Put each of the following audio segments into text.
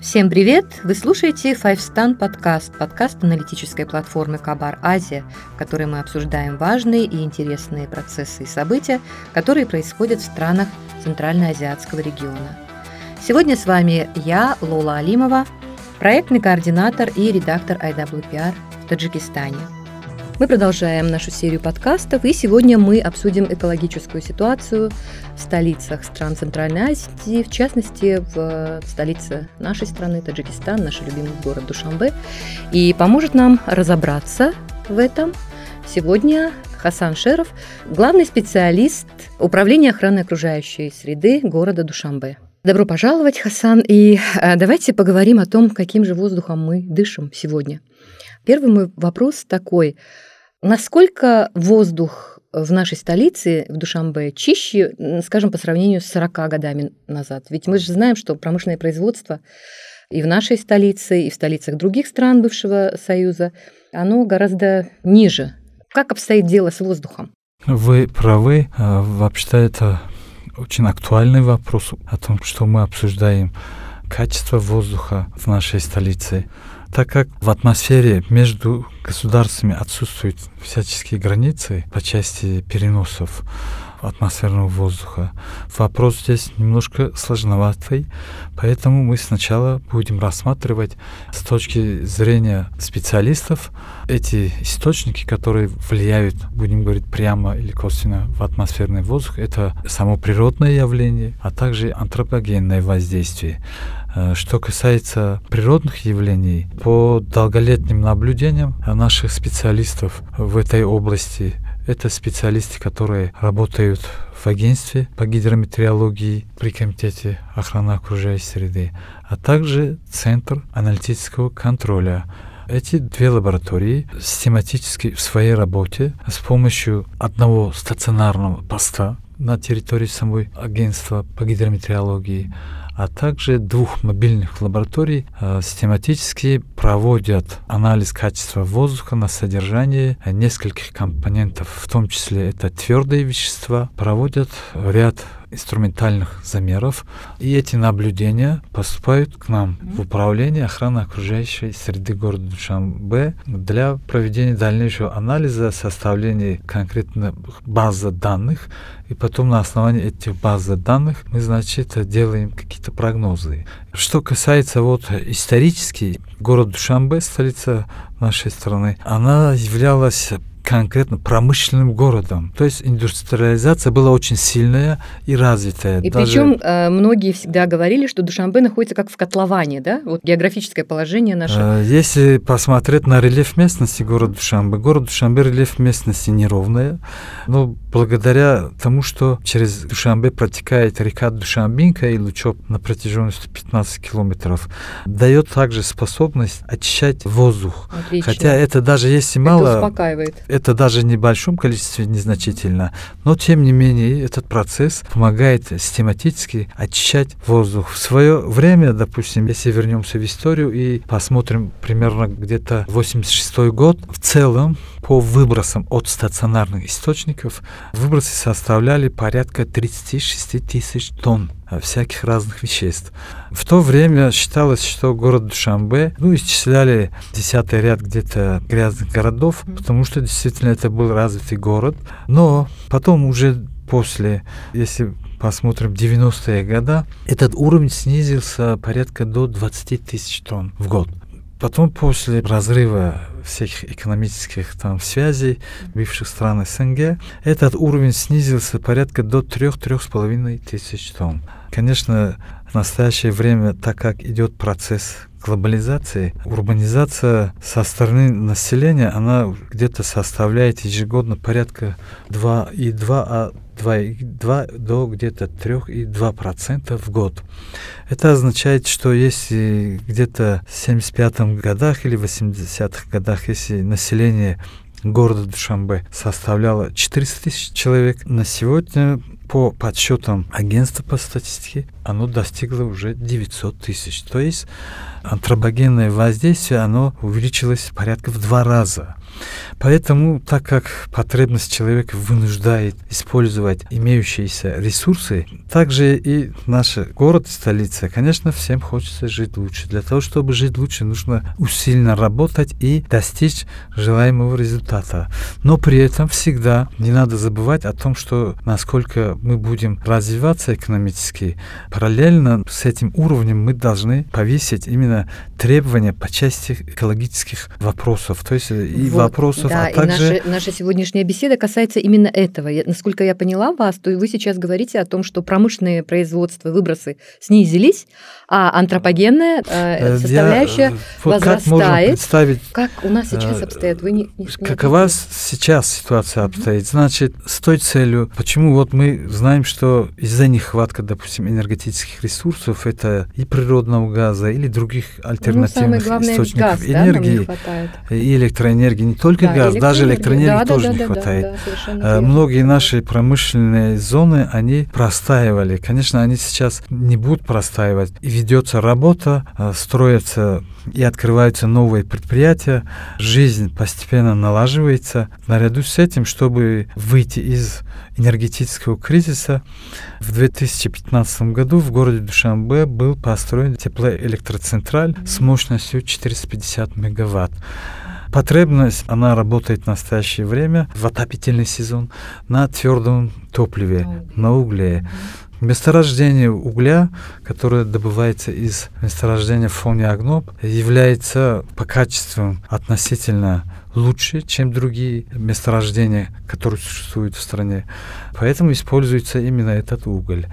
Всем привет! Вы слушаете Five Stan подкаст, подкаст аналитической платформы Кабар Азия, в которой мы обсуждаем важные и интересные процессы и события, которые происходят в странах Центральноазиатского региона. Сегодня с вами я, Лола Алимова, проектный координатор и редактор IWPR в Таджикистане – мы продолжаем нашу серию подкастов, и сегодня мы обсудим экологическую ситуацию в столицах стран Центральной Азии, в частности, в столице нашей страны, Таджикистан, наш любимый город Душанбе. И поможет нам разобраться в этом сегодня Хасан Шеров, главный специалист Управления охраны окружающей среды города Душанбе. Добро пожаловать, Хасан, и э, давайте поговорим о том, каким же воздухом мы дышим сегодня. Первый мой вопрос такой. Насколько воздух в нашей столице, в Душамбе, чище, скажем, по сравнению с 40 годами назад? Ведь мы же знаем, что промышленное производство и в нашей столице, и в столицах других стран бывшего Союза, оно гораздо ниже. Как обстоит дело с воздухом? Вы правы. А, вообще-то это очень актуальный вопрос о том, что мы обсуждаем качество воздуха в нашей столице так как в атмосфере между государствами отсутствуют всяческие границы по части переносов атмосферного воздуха. Вопрос здесь немножко сложноватый, поэтому мы сначала будем рассматривать с точки зрения специалистов эти источники, которые влияют, будем говорить, прямо или косвенно в атмосферный воздух. Это само природное явление, а также антропогенное воздействие. Э, что касается природных явлений, по долголетним наблюдениям наших специалистов в этой области, это специалисты, которые работают в агентстве по гидрометеорологии при Комитете охраны окружающей среды, а также Центр аналитического контроля. Эти две лаборатории систематически в своей работе с помощью одного стационарного поста на территории самой агентства по гидрометеорологии а также двух мобильных лабораторий э, систематически проводят анализ качества воздуха на содержание нескольких компонентов, в том числе это твердые вещества, проводят ряд инструментальных замеров, и эти наблюдения поступают к нам в управление охраны окружающей среды города Душанбе для проведения дальнейшего анализа, составления конкретно базы данных, и потом на основании этих баз данных мы, значит, делаем какие-то прогнозы. Что касается вот исторически, город Душанбе, столица нашей страны, она являлась конкретно промышленным городом. То есть индустриализация была очень сильная и развитая. И Даже... причем э, многие всегда говорили, что Душанбе находится как в котловане, да? Вот географическое положение наше. Э, если посмотреть на рельеф местности города Душанбе, город Душанбе рельеф местности неровная, но благодаря тому, что через Душанбе протекает река Душанбинка и Лучоп на протяженности 15 километров, дает также способность очищать воздух. Отлично. Хотя это даже если мало... Это успокаивает это даже в небольшом количестве незначительно, но тем не менее этот процесс помогает систематически очищать воздух. В свое время, допустим, если вернемся в историю и посмотрим примерно где-то 86 год, в целом по выбросам от стационарных источников выбросы составляли порядка 36 тысяч тонн всяких разных веществ. В то время считалось, что город Душамбе, ну, исчисляли десятый ряд где-то грязных городов, потому что действительно это был развитый город. Но потом уже после, если посмотрим 90-е годы, этот уровень снизился порядка до 20 тысяч тонн в год. Потом после разрыва всех экономических там связей бывших стран СНГ, этот уровень снизился порядка до 3-3,5 тысяч тонн. Конечно, в настоящее время, так как идет процесс глобализации, урбанизация со стороны населения, она где-то составляет ежегодно порядка 2,2, а 2,2 до где-то 3,2% в год. Это означает, что если где-то в 75 годах или 80-х годах, если население города Душанбе составляло 400 тысяч человек, на сегодня по подсчетам агентства по статистике оно достигло уже 900 тысяч. То есть антропогенное воздействие, оно увеличилось порядка в два раза. Поэтому, так как потребность человека вынуждает использовать имеющиеся ресурсы, также и наш город, столица, конечно, всем хочется жить лучше. Для того, чтобы жить лучше, нужно усиленно работать и достичь желаемого результата. Но при этом всегда не надо забывать о том, что насколько мы будем развиваться экономически, параллельно с этим уровнем мы должны повесить именно требования по части экологических вопросов, то есть и вот, вопросов, да, а также... И наша, наша сегодняшняя беседа касается именно этого. Я, насколько я поняла вас, то вы сейчас говорите о том, что промышленные производства, выбросы снизились, а антропогенная э, э составляющая я, вот возрастает. Как можно представить... Как у нас сейчас э, обстоят? Вы не, не Какова не сейчас ситуация обстоит? Значит, с той целью, почему вот мы знаем, что из-за нехватка, допустим, энергетических ресурсов, это и природного газа, или других альтернативных ну, источников газ, энергии, да, и электроэнергии, не только да, газ, даже электроэнергии да, тоже да, не да, хватает. Да, да, Многие наши промышленные зоны, они простаивали. Конечно, они сейчас не будут простаивать. И ведется работа, э, строятся и открываются новые предприятия, жизнь постепенно налаживается. Наряду с этим, чтобы выйти из энергетического кризиса, в 2015 году в городе Душанбе был построен теплоэлектроцентраль с мощностью 450 мегаватт. Потребность, она работает в настоящее время, в отопительный сезон, на твердом топливе, на угле. Месторождение угля, которое добывается из месторождения в фоне Агноб, является по качеству относительно лучше, чем другие месторождения, которые существуют в стране. Поэтому используется именно этот уголь.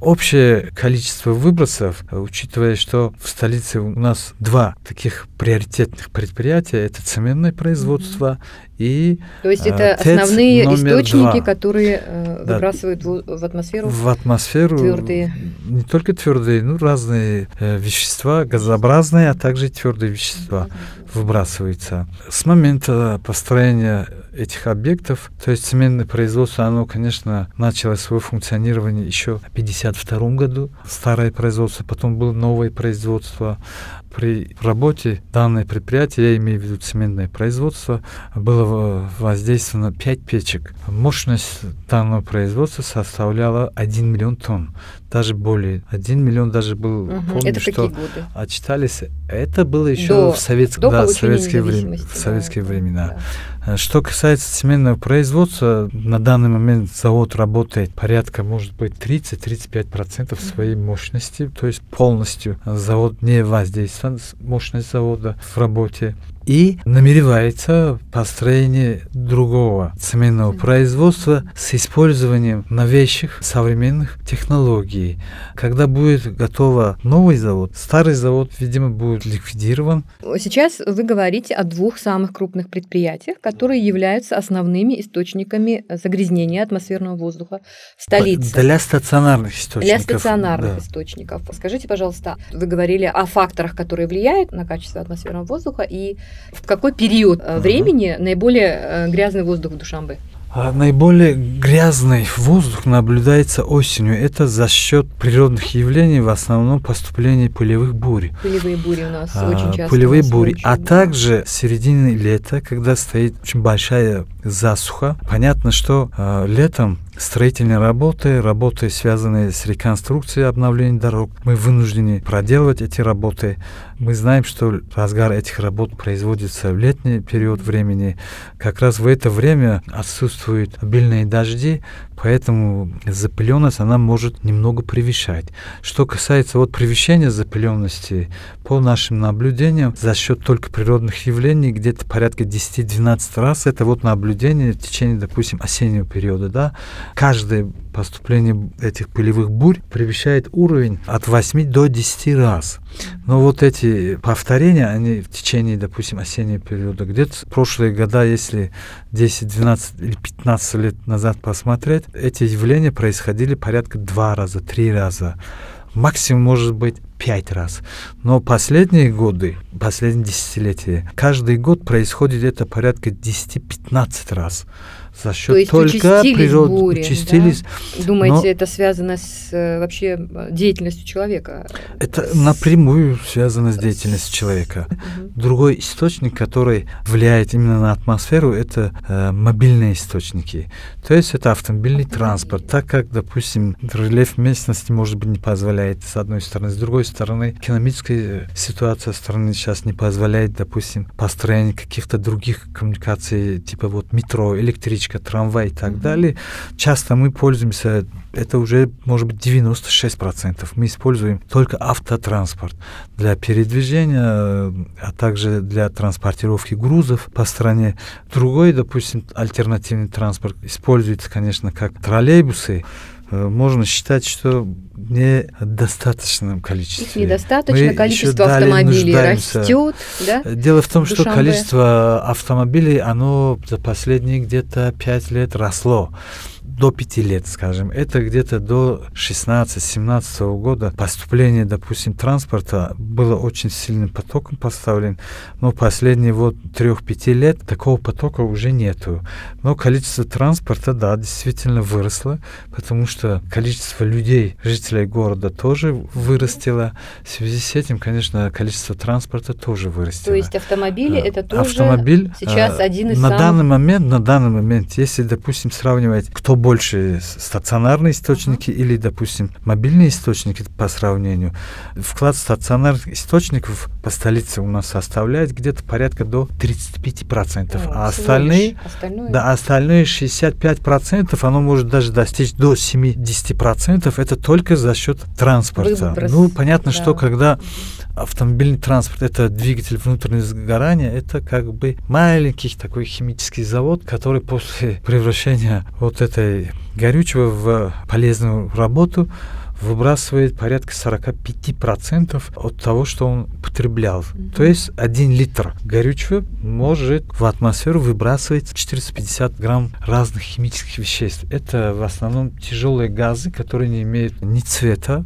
Общее количество выбросов, учитывая, что в столице у нас два таких приоритетных предприятия, это цементное производство mm-hmm. И То есть это э, основные источники, два. которые э, да. выбрасывают в, в атмосферу? В атмосферу твердые. Не только твердые, ну разные э, вещества, газообразные, а также твердые вещества выбрасываются. С момента построения этих объектов. То есть цементное производство, оно, конечно, начало свое функционирование еще в 1952 году. Старое производство, потом было новое производство. При работе данное предприятие, я имею в виду цементное производство, было воздействовано 5 печек. Мощность данного производства составляла 1 миллион тонн, даже более. 1 миллион даже был, угу. помню, Это что годы? отчитались. Это было еще до, в, совет... до да, советские, в советские да, времена. Да. Что касается цементного производства, на данный момент завод работает порядка, может быть, 30-35% своей мощности, то есть полностью завод не воздействует мощность завода в работе и намеревается построение другого цементного производства с использованием новейших современных технологий. Когда будет готов новый завод, старый завод, видимо, будет ликвидирован. Сейчас вы говорите о двух самых крупных предприятиях, которые являются основными источниками загрязнения атмосферного воздуха в столице. Для стационарных источников. Для стационарных да. источников. Скажите, пожалуйста, вы говорили о факторах, которые влияют на качество атмосферного воздуха и в какой период uh-huh. времени наиболее э, грязный воздух в Душамбе? А наиболее грязный воздух наблюдается осенью. Это за счет природных явлений, в основном поступления пылевых бурь. Пылевые бури у нас а, очень часто. Пылевые бури. а да. также в середине лета, когда стоит очень большая засуха, понятно, что а, летом строительные работы, работы, связанные с реконструкцией обновлением дорог. Мы вынуждены проделывать эти работы. Мы знаем, что разгар этих работ производится в летний период времени. Как раз в это время отсутствуют обильные дожди, Поэтому запыленность, она может немного превышать. Что касается вот превышения запыленности, по нашим наблюдениям, за счет только природных явлений, где-то порядка 10-12 раз, это вот наблюдение в течение, допустим, осеннего периода, да, каждое поступление этих пылевых бурь превышает уровень от 8 до 10 раз. Но вот эти повторения, они в течение, допустим, осеннего периода, где-то прошлые года, если 10, 12 или 15 лет назад посмотреть, эти явления происходили порядка два раза, три раза. Максимум может быть пять раз. Но последние годы, последние десятилетия, каждый год происходит это порядка 10-15 раз. За счет То есть только природы бури, участились. Да? Думаете, но... это связано с э, вообще деятельностью человека? Это с... напрямую связано с деятельностью человека. Угу. Другой источник, который влияет именно на атмосферу, это э, мобильные источники. То есть это автомобильный транспорт, так как, допустим, рельеф местности, может быть, не позволяет, с одной стороны. С другой стороны, экономическая ситуация страны сейчас не позволяет, допустим, построение каких-то других коммуникаций, типа вот метро, электричка, трамвай и так mm-hmm. далее. Часто мы пользуемся, это уже, может быть, 96%. Мы используем только автотранспорт для передвижения, а также для транспортировки грузов по стране. Другой, допустим, альтернативный транспорт используется, конечно, как троллейбусы, можно считать, что недостаточным количеством. Их недостаточно, Мы количество автомобилей растет. Да? Дело в том, что количество автомобилей, оно за последние где-то пять лет росло до 5 лет, скажем, это где-то до 16-17 года поступление, допустим, транспорта было очень сильным потоком поставлен, но последние вот 3-5 лет такого потока уже нету. Но количество транспорта, да, действительно выросло, потому что количество людей, жителей города тоже вырастило. В связи с этим, конечно, количество транспорта тоже вырастило. То есть автомобили это тоже Автомобиль, сейчас а, один из на самых... данный момент, на данный момент, если, допустим, сравнивать, кто больше стационарные источники uh-huh. или, допустим, мобильные источники по сравнению. Вклад стационарных источников по столице у нас составляет где-то порядка до 35%, О, а остальные, остальное? да, остальные 65% оно может даже достичь до 70%. Это только за счет транспорта. Выброс. Ну, понятно, да. что когда автомобильный транспорт это двигатель внутреннего сгорания, это как бы маленький такой химический завод, который после превращения вот этой горючего в полезную работу выбрасывает порядка 45% от того, что он потреблял. Mm-hmm. То есть один литр горючего может в атмосферу выбрасывать 450 грамм разных химических веществ. Это в основном тяжелые газы, которые не имеют ни цвета,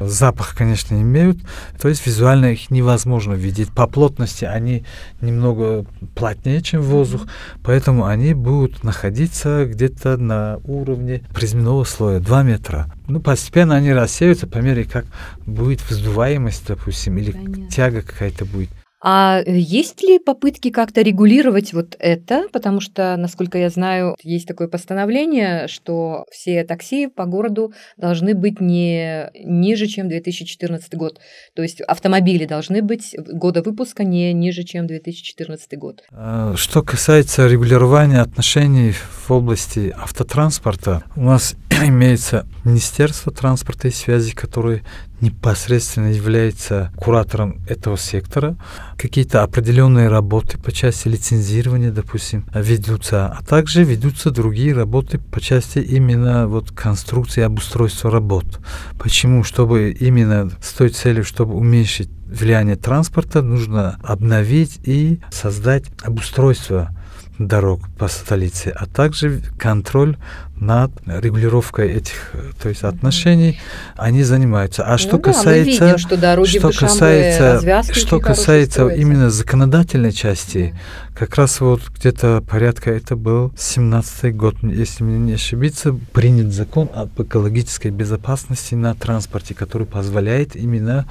запах, конечно, имеют. То есть визуально их невозможно видеть. По плотности они немного плотнее, чем воздух, mm-hmm. поэтому они будут находиться где-то на уровне приземного слоя 2 метра. Ну, постепенно они рассеются по мере, как будет вздуваемость, допустим, или Понятно. тяга какая-то будет. А э, есть ли попытки как-то регулировать вот это? Потому что, насколько я знаю, есть такое постановление, что все такси по городу должны быть не ниже, чем 2014 год. То есть автомобили должны быть года выпуска не ниже, чем 2014 год. А, что касается регулирования отношений в области автотранспорта, у нас имеется Министерство транспорта и связи, которое непосредственно является куратором этого сектора. Какие-то определенные работы по части лицензирования, допустим, ведутся, а также ведутся другие работы по части именно вот конструкции обустройства работ. Почему? Чтобы именно с той целью, чтобы уменьшить влияние транспорта, нужно обновить и создать обустройство дорог по столице, а также контроль над регулировкой этих то есть отношений они занимаются. А ну что да, касается, видим, что, что касается, что касается именно законодательной части, как раз вот где-то порядка это был 17 год, если мне не ошибиться, принят закон об экологической безопасности на транспорте, который позволяет именно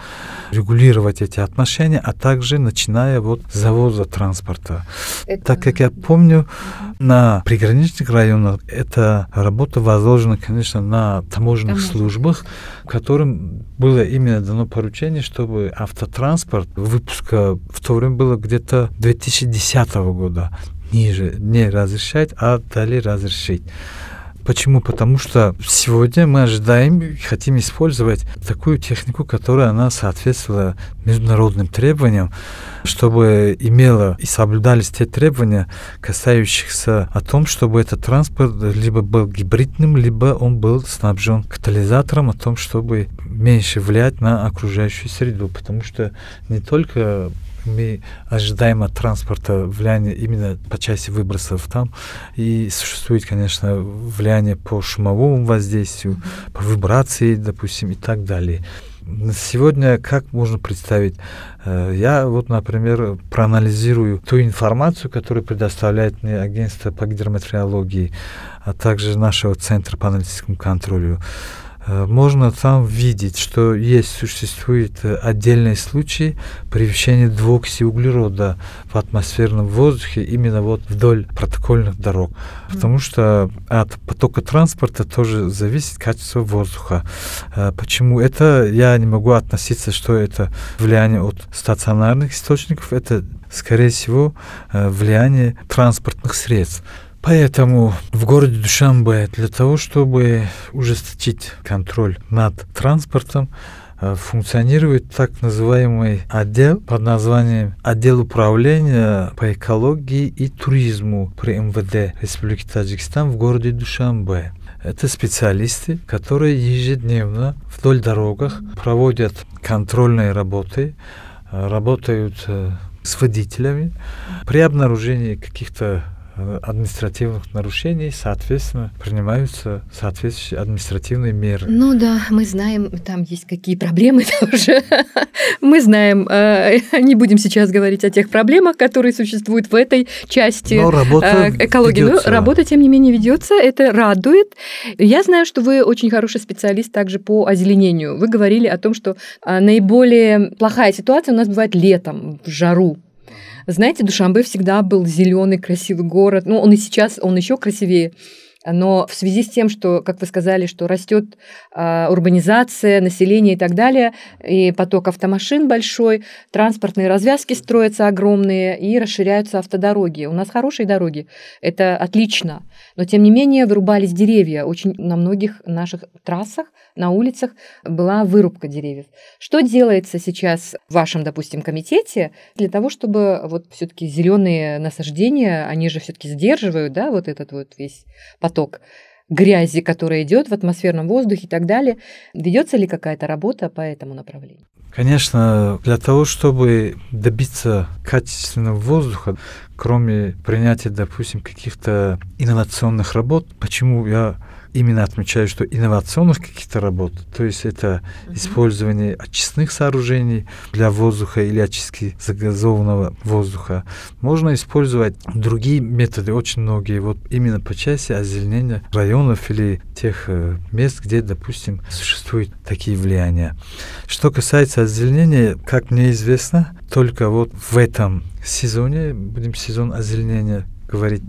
регулировать эти отношения, а также начиная вот с завоза транспорта. Это... Так как я помню, на приграничных районах эта работа возложена, конечно, на таможенных Таможня. службах, которым было именно дано поручение, чтобы автотранспорт выпуска в то время было где-то 2010 года ниже не разрешать, а далее разрешить. Почему? Потому что сегодня мы ожидаем, хотим использовать такую технику, которая она соответствовала международным требованиям, чтобы имела и соблюдались те требования, касающихся о том, чтобы этот транспорт либо был гибридным, либо он был снабжен катализатором, о том, чтобы меньше влиять на окружающую среду, потому что не только мы ожидаем от транспорта влияние именно по части выбросов там. И существует, конечно, влияние по шумовому воздействию, по вибрации, допустим, и так далее. Сегодня как можно представить? Э, я вот, например, проанализирую ту информацию, которую предоставляет мне агентство по гидрометеорологии, а также нашего центра по аналитическому контролю. Э, можно там видеть, что есть, существует э, отдельные случаи превышения двуокиси углерода в атмосферном воздухе именно вот вдоль протокольных дорог. Потому что от потока транспорта тоже зависит качество воздуха. Э, почему? Это я не могу относиться, что это влияние от стационарных источников, это скорее всего влияние транспортных средств. Поэтому в городе Душанбе для того, чтобы ужесточить контроль над транспортом, э, функционирует так называемый отдел под названием Отдел управления по экологии и туризму при МВД Республики Таджикистан в городе Душанбе. Это специалисты, которые ежедневно вдоль дорогах проводят контрольные работы, э, работают э, с водителями при обнаружении каких-то административных нарушений, соответственно, принимаются соответствующие административные меры. Ну да, мы знаем, там есть какие проблемы тоже. мы знаем, э, не будем сейчас говорить о тех проблемах, которые существуют в этой части Но работа э, экологии. Ведется. Но работа, тем не менее, ведется, это радует. Я знаю, что вы очень хороший специалист также по озеленению. Вы говорили о том, что наиболее плохая ситуация у нас бывает летом, в жару. Знаете, Душанбе всегда был зеленый, красивый город. Ну, он и сейчас, он еще красивее. Но в связи с тем, что, как вы сказали, что растет э, урбанизация, население и так далее, и поток автомашин большой, транспортные развязки строятся огромные и расширяются автодороги. У нас хорошие дороги, это отлично. Но тем не менее вырубались деревья. Очень на многих наших трассах на улицах была вырубка деревьев. Что делается сейчас в вашем, допустим, комитете для того, чтобы вот все-таки зеленые насаждения, они же все-таки сдерживают, да, вот этот вот весь поток грязи, которая идет в атмосферном воздухе и так далее. Ведется ли какая-то работа по этому направлению? Конечно, для того, чтобы добиться качественного воздуха, кроме принятия, допустим, каких-то инновационных работ, почему я именно отмечаю, что инновационных каких-то работ, то есть это uh-huh. использование очистных сооружений для воздуха или очистки загазованного воздуха, можно использовать другие методы, очень многие, вот именно по части озеленения районов или тех э, мест, где, допустим, существуют такие влияния. Что касается озеленения, как мне известно, только вот в этом сезоне, будем сезон озеленения говорить,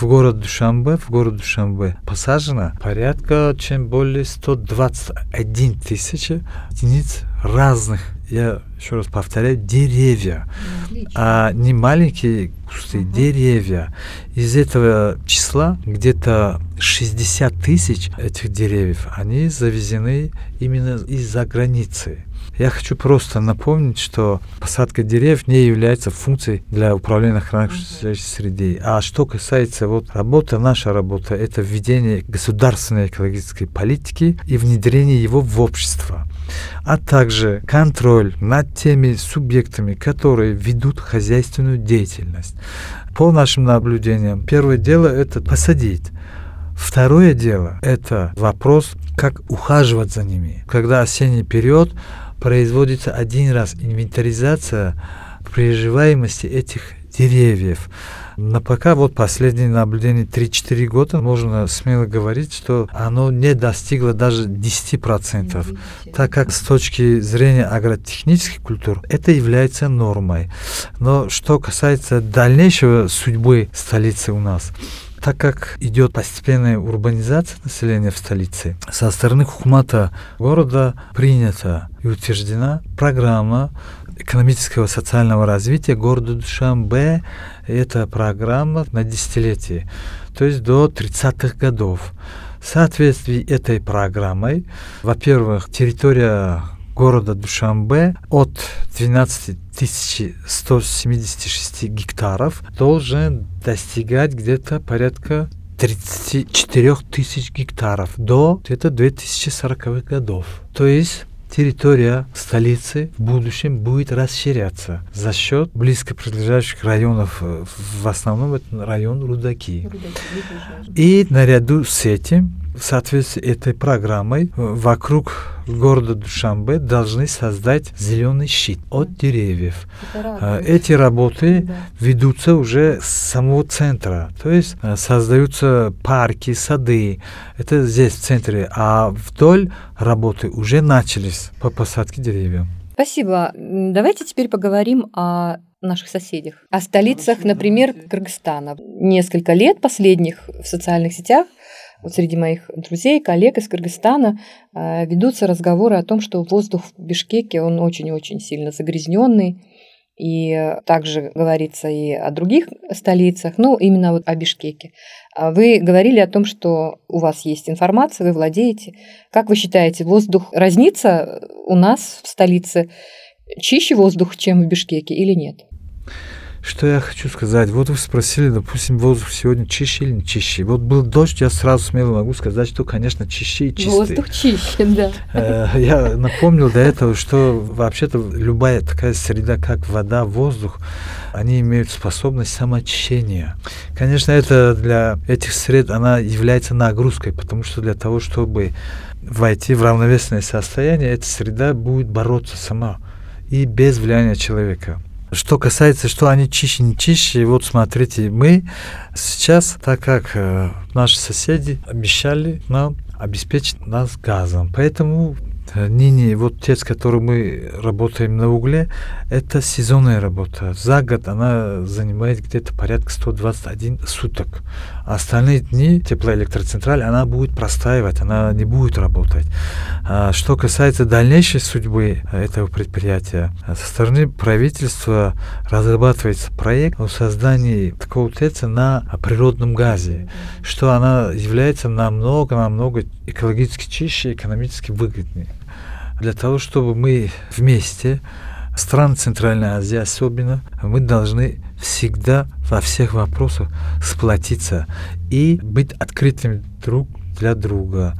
в город Душанбе, в город Душанбе посажено порядка чем более 121 тысячи единиц разных, я еще раз повторяю, деревья, Отлично. а не маленькие кусты, угу. деревья. Из этого числа где-то 60 тысяч этих деревьев, они завезены именно из-за границы. Я хочу просто напомнить, что посадка деревьев не является функцией для управления окружающей среды. А что касается вот работы, наша работа – это введение государственной экологической политики и внедрение его в общество а также контроль над теми субъектами, которые ведут хозяйственную деятельность. По нашим наблюдениям, первое дело – это посадить. Второе дело – это вопрос, как ухаживать за ними. Когда осенний период, производится один раз инвентаризация приживаемости этих деревьев. Но пока вот последние наблюдения 3-4 года можно смело говорить, что оно не достигло даже 10%, так как с точки зрения агротехнических культур это является нормой. Но что касается дальнейшего судьбы столицы у нас, так как идет постепенная урбанизация населения в столице, со стороны Хухмата города принята и утверждена программа экономического социального развития города Душанбе. Это программа на десятилетие, то есть до 30-х годов. В соответствии этой программой, во-первых, территория города Душанбе от 12 176 гектаров должен достигать где-то порядка 34 тысяч гектаров до где-то 2040 годов. То есть территория столицы в будущем будет расширяться за счет близко прилежащих районов. В основном это район Рудаки. Рудаки И наряду с этим в соответствии с этой программой вокруг города Душанбе должны создать зеленый щит от деревьев. Эти работы да. ведутся уже с самого центра, то есть создаются парки, сады. Это здесь в центре, а вдоль работы уже начались по посадке деревьев. Спасибо. Давайте теперь поговорим о наших соседях, о столицах, например, Кыргызстана. Несколько лет последних в социальных сетях вот среди моих друзей, коллег из Кыргызстана э, ведутся разговоры о том, что воздух в Бишкеке, он очень-очень сильно загрязненный, и также говорится и о других столицах, ну, именно вот о Бишкеке. А вы говорили о том, что у вас есть информация, вы владеете. Как вы считаете, воздух разнится у нас в столице? Чище воздух, чем в Бишкеке или нет? Что я хочу сказать? Вот вы спросили, допустим, воздух сегодня чище или не чище. Вот был дождь, я сразу смело могу сказать, что, конечно, чище и чистый. Воздух чище, да. Э, я напомнил до этого, что вообще-то любая такая среда, как вода, воздух, они имеют способность самоочищения. Конечно, это для этих сред, она является нагрузкой, потому что для того, чтобы войти в равновесное состояние, эта среда будет бороться сама и без влияния человека. Что касается, что они чище, не чище, вот смотрите, мы сейчас, так как э, наши соседи обещали нам обеспечить нас газом, поэтому Э, ныне вот те, с которым мы работаем на угле, это сезонная работа. За год она занимает где-то порядка 121 суток. Остальные дни теплоэлектроцентраль, она будет простаивать, она не будет работать. А что касается дальнейшей судьбы этого предприятия, со стороны правительства разрабатывается проект о создании такого ТЭЦа на природном газе, что она является намного-намного экологически чище, экономически выгоднее для того, чтобы мы вместе, страны Центральной Азии особенно, мы должны всегда во всех вопросах сплотиться и быть открытыми друг для друга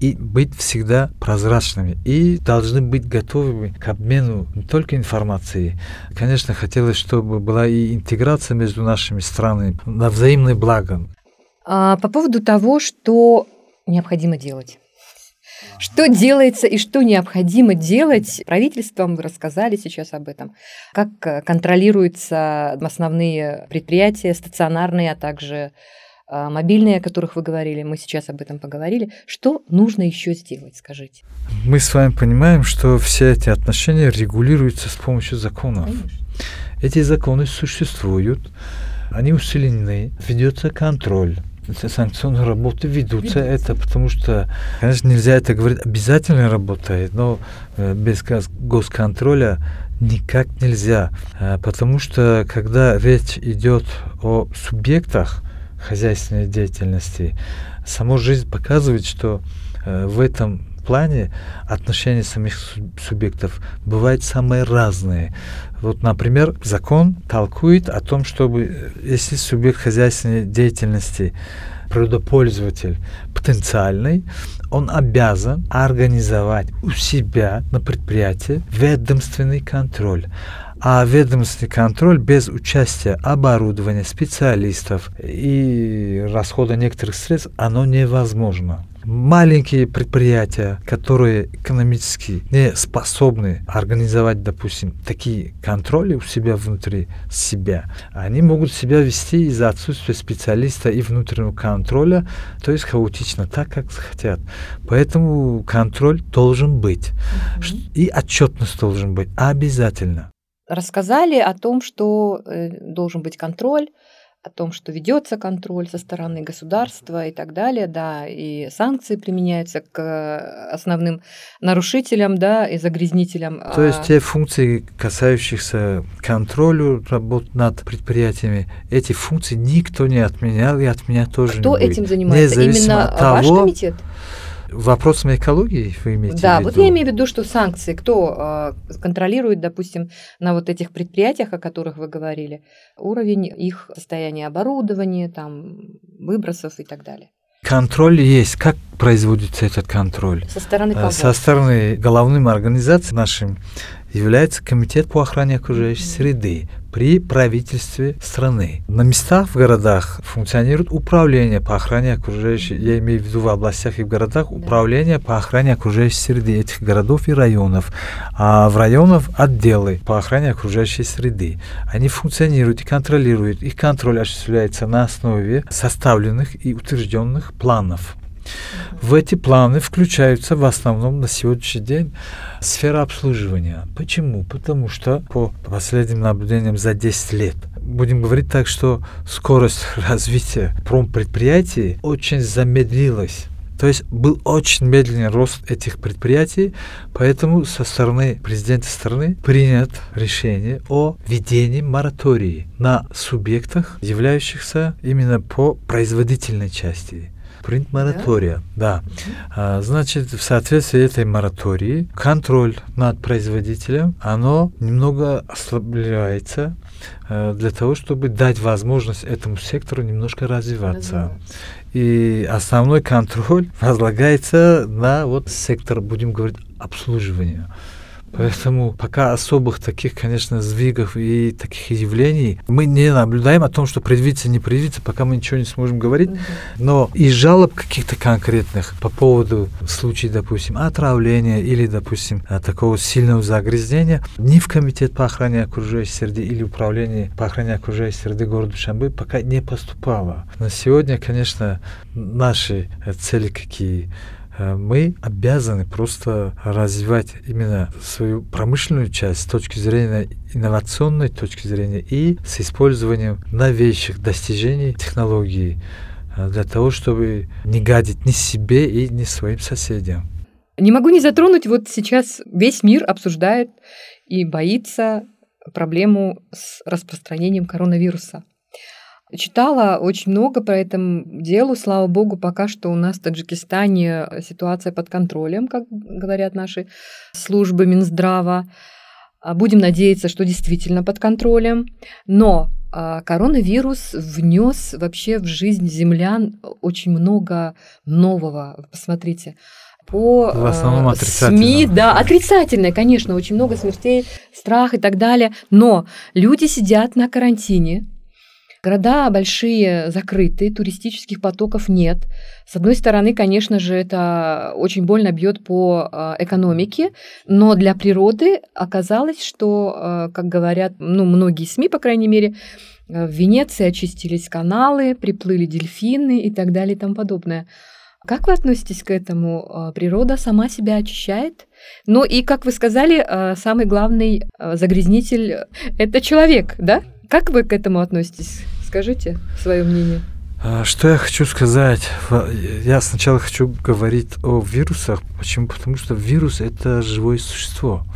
и быть всегда прозрачными и должны быть готовыми к обмену не только информацией. Конечно, хотелось, чтобы была и интеграция между нашими странами на взаимное благо. А, по поводу того, что необходимо делать. Что делается и что необходимо делать правительством, рассказали сейчас об этом. Как э, контролируются основные предприятия, стационарные, а также э, мобильные, о которых вы говорили, мы сейчас об этом поговорили. Что нужно еще сделать, скажите? Мы с вами понимаем, что все эти отношения регулируются с помощью законов. Конечно. Эти законы существуют, они усилены, ведется контроль санкционные работы ведутся. Это потому что, конечно, нельзя это говорить, обязательно работает, но э, без госконтроля никак нельзя. Э, потому что, когда речь идет о субъектах хозяйственной деятельности, сама жизнь показывает, что э, в этом плане отношения самих субъектов бывают самые разные. Вот, например, закон толкует о том, чтобы, если субъект хозяйственной деятельности природопользователь потенциальный, он обязан организовать у себя на предприятии ведомственный контроль. А ведомственный контроль без участия оборудования, специалистов и расхода некоторых средств, оно невозможно маленькие предприятия, которые экономически не способны организовать, допустим, такие контроли у себя внутри себя, они могут себя вести из-за отсутствия специалиста и внутреннего контроля, то есть хаотично, так, как хотят. Поэтому контроль должен быть. Mm-hmm. И отчетность должен быть обязательно. Рассказали о том, что э, должен быть контроль, о том, что ведется контроль со стороны государства и так далее, да, и санкции применяются к основным нарушителям, да, и загрязнителям. То есть а те функции, касающиеся контроля работ над предприятиями, эти функции никто не отменял и отменять тоже Кто не будет. этим занимается? Именно того, ваш комитет? Вопросами экологии вы имеете да, в виду? вот я имею в виду, что санкции, кто э, контролирует, допустим, на вот этих предприятиях, о которых вы говорили, уровень их состояния оборудования, там, выбросов и так далее. Контроль есть. Как производится этот контроль? Со стороны э, кого? Со стороны головным организаций нашим является Комитет по охране окружающей среды при правительстве страны. На местах в городах функционирует управление по охране окружающей, я имею в виду в областях и в городах, управление по охране окружающей среды этих городов и районов. А в районах отделы по охране окружающей среды. Они функционируют и контролируют. Их контроль осуществляется на основе составленных и утвержденных планов. В эти планы включаются в основном на сегодняшний день сфера обслуживания. Почему? Потому что по последним наблюдениям за 10 лет будем говорить так, что скорость развития промпредприятий очень замедлилась. То есть был очень медленный рост этих предприятий, поэтому со стороны президента страны принят решение о введении моратории на субъектах, являющихся именно по производительной части принт моратория, да. да. Значит, в соответствии этой моратории контроль над производителем, оно немного ослабляется э, для того, чтобы дать возможность этому сектору немножко развиваться. И основной контроль возлагается на вот сектор, будем говорить, обслуживания. Поэтому пока особых таких, конечно, сдвигов и таких явлений мы не наблюдаем о том, что предвидится, не предвидится, пока мы ничего не сможем говорить. Но и жалоб каких-то конкретных по поводу случаев, допустим, отравления или, допустим, такого сильного загрязнения ни в Комитет по охране окружающей среды или Управление по охране окружающей среды города Шамбы пока не поступало. На сегодня, конечно, наши цели какие? Э, мы обязаны просто развивать именно свою промышленную часть с точки зрения инновационной точки зрения и с использованием новейших достижений технологий э, для того, чтобы не гадить ни себе и ни своим соседям. Не могу не затронуть, вот сейчас весь мир обсуждает и боится проблему с распространением коронавируса. Читала очень много по этому делу. Слава богу, пока что у нас в Таджикистане ситуация под контролем, как говорят наши службы Минздрава. А будем надеяться, что действительно под контролем. Но а, коронавирус внес вообще в жизнь землян очень много нового. Посмотрите, по в основном э, СМИ, да, отрицательное, конечно, очень много смертей, страх и так далее. Но люди сидят на карантине, Города большие закрыты, туристических потоков нет. С одной стороны, конечно же, это очень больно бьет по а, экономике, но для природы оказалось, что, а, как говорят ну, многие СМИ, по крайней мере, в Венеции очистились каналы, приплыли дельфины и так далее и тому подобное. Как вы относитесь к этому? А, природа сама себя очищает? Ну и, как вы сказали, самый главный загрязнитель – это человек, да? Как вы к этому относитесь? Скажите свое мнение. А, что я хочу сказать? Я сначала хочу говорить о вирусах. Почему? Потому что вирус это живое существо.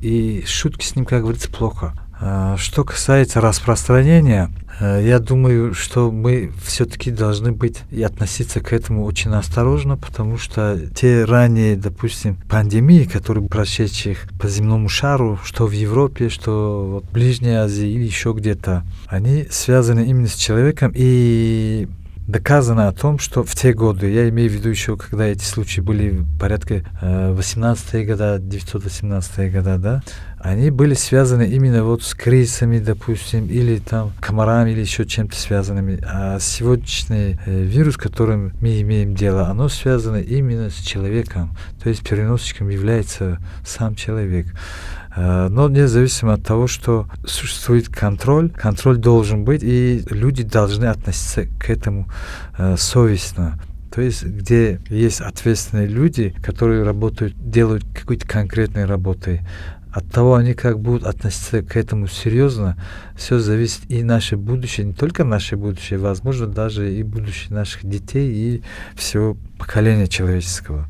И шутки с ним, как говорится, плохо. А, что касается распространения, э, я думаю, что мы все-таки должны быть и относиться к этому очень осторожно, потому что те ранее, допустим, пандемии, которые прошедшие по земному шару, что в Европе, что в Ближней Азии или еще где-то, они связаны именно с человеком и доказано о том, что в те годы, я имею в виду еще, когда эти случаи были порядка э, 18-е года, 918-е года, да, они были связаны именно вот с кризисами, допустим, или там комарами, или еще чем-то связанными. А сегодняшний э, вирус, которым мы имеем дело, оно связано именно с человеком. То есть переносчиком является сам человек. Э, но независимо от того, что существует контроль, контроль должен быть, и люди должны относиться к этому э, совестно. То есть, где есть ответственные люди, которые работают, делают какой-то конкретной работой. От того, они как будут относиться к этому серьезно, все зависит и наше будущее, не только наше будущее, возможно, даже и будущее наших детей и всего поколения человеческого.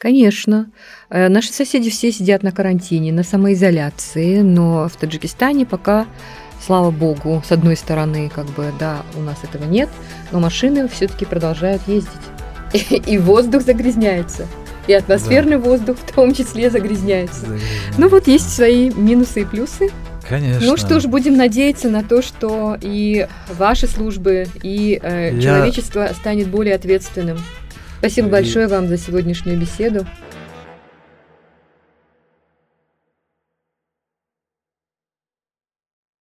Конечно. Э, наши соседи все сидят на карантине, на самоизоляции, но в Таджикистане пока, слава богу, с одной стороны, как бы, да, у нас этого нет, но машины все-таки продолжают ездить. И воздух загрязняется. И атмосферный да. воздух в том числе загрязняется. загрязняется. Ну вот есть свои минусы и плюсы. Конечно. Ну что ж, будем надеяться на то, что и ваши службы, и э, Я... человечество станет более ответственным. Спасибо большое вам за сегодняшнюю беседу.